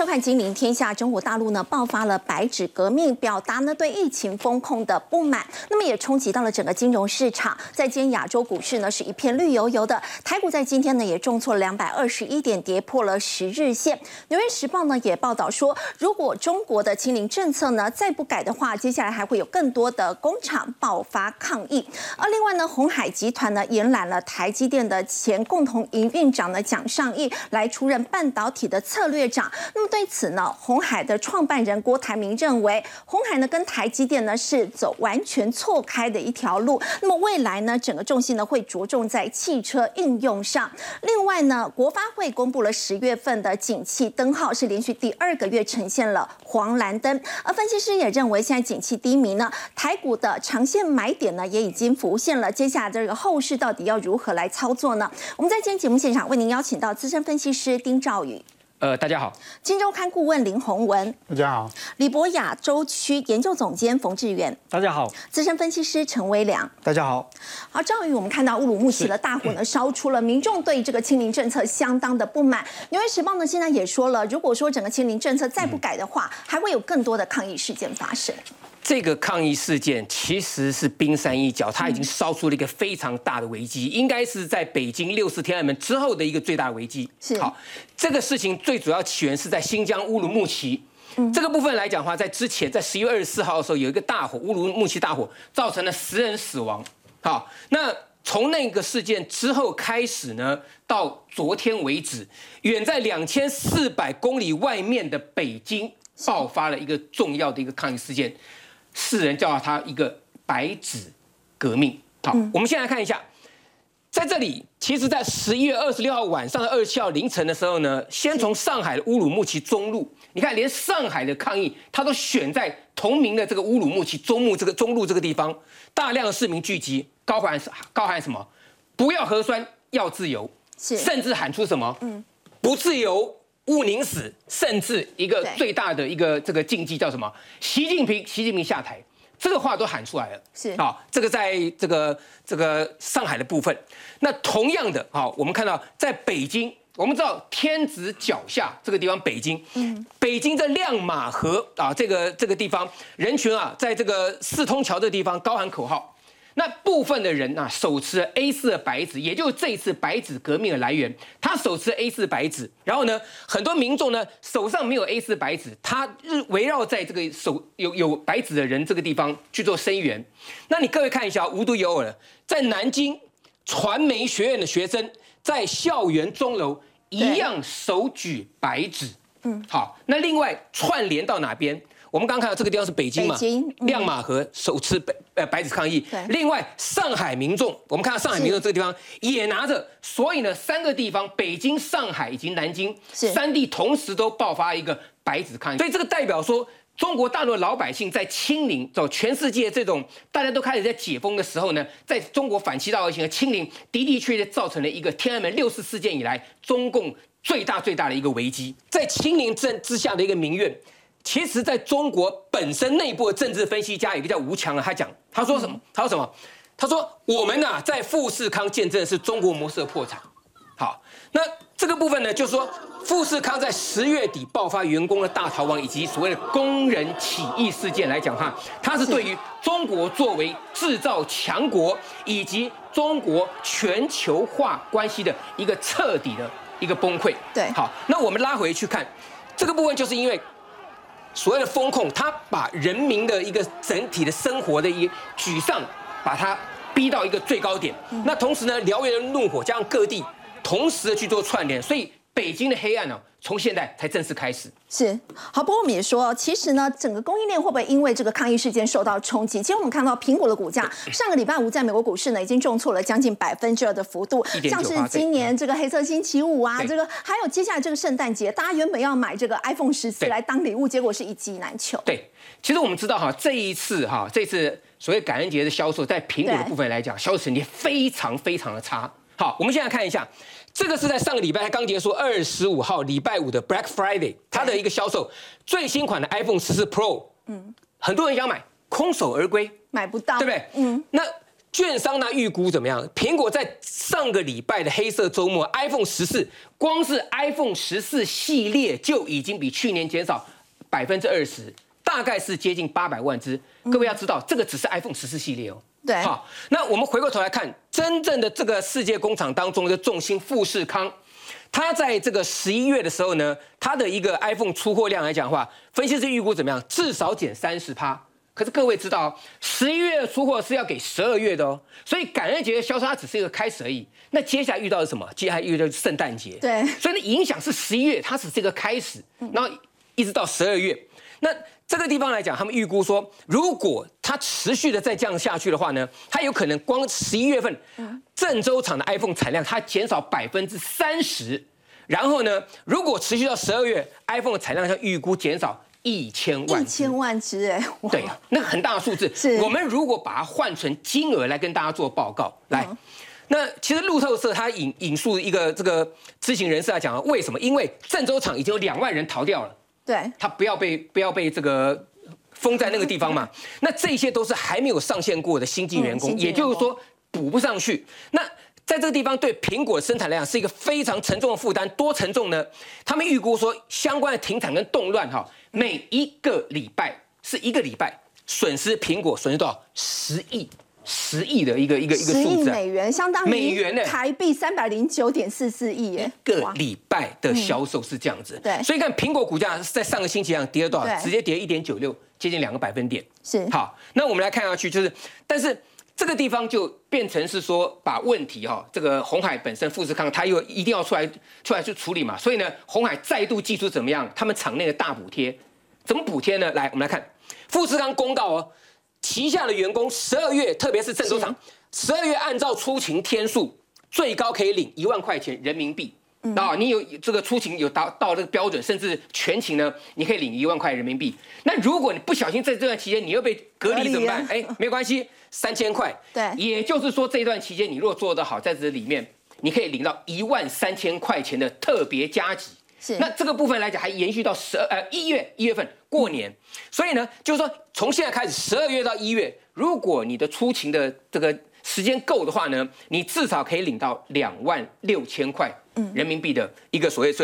收看《金陵天下》。中国大陆呢爆发了白纸革命，表达呢对疫情风控的不满，那么也冲击到了整个金融市场。在今天亚洲股市呢是一片绿油油的，台股在今天呢也重挫了两百二十一点，跌破了十日线。《纽约时报》呢也报道说，如果中国的清零政策呢再不改的话，接下来还会有更多的工厂爆发抗议。而另外呢，红海集团呢延揽了台积电的前共同营运长呢蒋尚义来出任半导体的策略长。那么对此呢，红海的创办人郭台铭认为，红海呢跟台积电呢是走完全错开的一条路。那么未来呢，整个重心呢会着重在汽车应用上。另外呢，国发会公布了十月份的景气灯号是连续第二个月呈现了黄蓝灯。而分析师也认为，现在景气低迷呢，台股的长线买点呢也已经浮现了。接下来这个后市到底要如何来操作呢？我们在今天节目现场为您邀请到资深分析师丁兆宇。呃，大家好，金周刊顾问林宏文，大家好，李博亚洲区研究总监冯志远，大家好，资深分析师陈威良，大家好。好，赵宇，我们看到乌鲁木齐的大火呢烧出了，民众对这个清零政策相当的不满。纽约时报呢现在也说了，如果说整个清零政策再不改的话，还会有更多的抗议事件发生。这个抗议事件其实是冰山一角，它已经烧出了一个非常大的危机，应该是在北京六四天安门之后的一个最大危机。是好，这个事情最主要起源是在新疆乌鲁木齐。这个部分来讲的话，在之前在十一月二十四号的时候有一个大火，乌鲁木齐大火造成了十人死亡。好，那从那个事件之后开始呢，到昨天为止，远在两千四百公里外面的北京爆发了一个重要的一个抗议事件。世人叫它一个白纸革命。好，我们先来看一下，在这里，其实，在十一月二十六号晚上的二十七号凌晨的时候呢，先从上海的乌鲁木齐中路，你看，连上海的抗议，他都选在同名的这个乌鲁木齐中路这个中路这个地方，大量的市民聚集，高喊高喊什么？不要核酸，要自由，甚至喊出什么？嗯，不自由。勿宁死，甚至一个最大的一个这个禁忌叫什么？习近平，习近平下台，这个话都喊出来了。是啊，这个在这个这个上海的部分，那同样的啊，我们看到在北京，我们知道天子脚下这个地方，北京，嗯，北京在亮马河啊，这个这个地方人群啊，在这个四通桥这地方高喊口号。那部分的人啊，手持 A 四的白纸，也就是这一次白纸革命的来源。他手持 A 四白纸，然后呢，很多民众呢手上没有 A 四白纸，他日围绕在这个手有有白纸的人这个地方去做声援。那你各位看一下，无独有偶的，在南京传媒学院的学生在校园钟楼一样手举白纸。嗯，好，那另外串联到哪边？我们刚刚看到这个地方是北京嘛？亮马河首次白呃白纸抗议。另外，上海民众，我们看到上海民众这个地方也拿着，所以呢，三个地方，北京、上海以及南京三地同时都爆发一个白纸抗议。所以这个代表说，中国大陆的老百姓在清零，走全世界这种大家都开始在解封的时候呢，在中国反其道而行的清零，的的确确造成了一个天安门六四事件以来中共最大最大的一个危机，在清零之之下的一个民怨。其实，在中国本身内部的政治分析家，有一个叫吴强啊，他讲，他说什么？他说什么？他说我们呐，在富士康见证的是中国模式的破产。好，那这个部分呢，就是说富士康在十月底爆发员工的大逃亡，以及所谓的工人起义事件来讲哈，它是对于中国作为制造强国以及中国全球化关系的一个彻底的一个崩溃。对，好，那我们拉回去看这个部分，就是因为。所谓的风控，他把人民的一个整体的生活的一个沮丧，把它逼到一个最高点。那同时呢，燎原的怒火加上各地同时的去做串联，所以北京的黑暗呢。从现在才正式开始，是好。不过我们也说，其实呢，整个供应链会不会因为这个抗议事件受到冲击？其实我们看到苹果的股价，上个礼拜五在美国股市呢，已经重挫了将近百分之二的幅度。像是今年这个黑色星期五啊，这个还有接下来这个圣诞节，大家原本要买这个 iPhone 十四来当礼物，结果是一机难求。对，其实我们知道哈，这一次哈，这次所谓感恩节的销售，在苹果的部分来讲，销售成绩非常非常的差。好，我们现在看一下。这个是在上个礼拜刚结束二十五号礼拜五的 Black Friday，它的一个销售最新款的 iPhone 十四 Pro，嗯，很多人想买，空手而归，买不到，对不对？嗯，那券商呢预估怎么样？苹果在上个礼拜的黑色周末，iPhone 十四光是 iPhone 十四系列就已经比去年减少百分之二十，大概是接近八百万只。各位要知道，这个只是 iPhone 十四系列哦。对，好，那我们回过头来看，真正的这个世界工厂当中的重心富士康，它在这个十一月的时候呢，它的一个 iPhone 出货量来讲的话，分析师预估怎么样？至少减三十趴。可是各位知道，十一月出货是要给十二月的哦，所以感恩节的销售它只是一个开始而已。那接下来遇到的什么？接下来遇到圣诞节。对，所以呢，影响是十一月，它只是一个开始，然后一直到十二月。那这个地方来讲，他们预估说，如果它持续的再降下去的话呢，它有可能光十一月份郑州厂的 iPhone 产量它减少百分之三十，然后呢，如果持续到十二月，iPhone 的产量像预估减少一千万，一千万只哎，对，那个很大的数字。是，我们如果把它换成金额来跟大家做报告，来，那其实路透社它引引述一个这个知情人士来讲，为什么？因为郑州厂已经有两万人逃掉了。对，他不要被不要被这个封在那个地方嘛。那这些都是还没有上线过的新进员工，也就是说补不上去。那在这个地方对苹果生产来讲是一个非常沉重的负担，多沉重呢？他们预估说相关的停产跟动乱哈，每一个礼拜是一个礼拜损失苹果损失多少？十亿。十亿的一个一个一个数字，美元相当于美元呢，台币三百零九点四四亿耶，一个礼拜的销售是这样子。对，所以看苹果股价在上个星期上跌了多少？直接跌一点九六，接近两个百分点。是好，那我们来看下去，就是但是这个地方就变成是说把问题哈，这个红海本身富士康它又一定要出来出来去处理嘛，所以呢，红海再度寄出怎么样？他们场内的大补贴，怎么补贴呢？来，我们来看富士康公告哦。旗下的员工十二月，特别是郑州厂，十二月按照出勤天数，最高可以领一万块钱人民币。啊，你有这个出勤有达到这个标准，甚至全勤呢，你可以领一万块人民币。那如果你不小心在这段期间你又被隔离怎么办？哎，没关系，三千块。对，也就是说这段期间你如果做得好，在这里面你可以领到一万三千块钱的特别加急。那这个部分来讲还延续到十二呃一月一月份过年，所以呢，就是说从现在开始十二月到一月，如果你的出勤的这个时间够的话呢，你至少可以领到两万六千块人民币的一个所谓。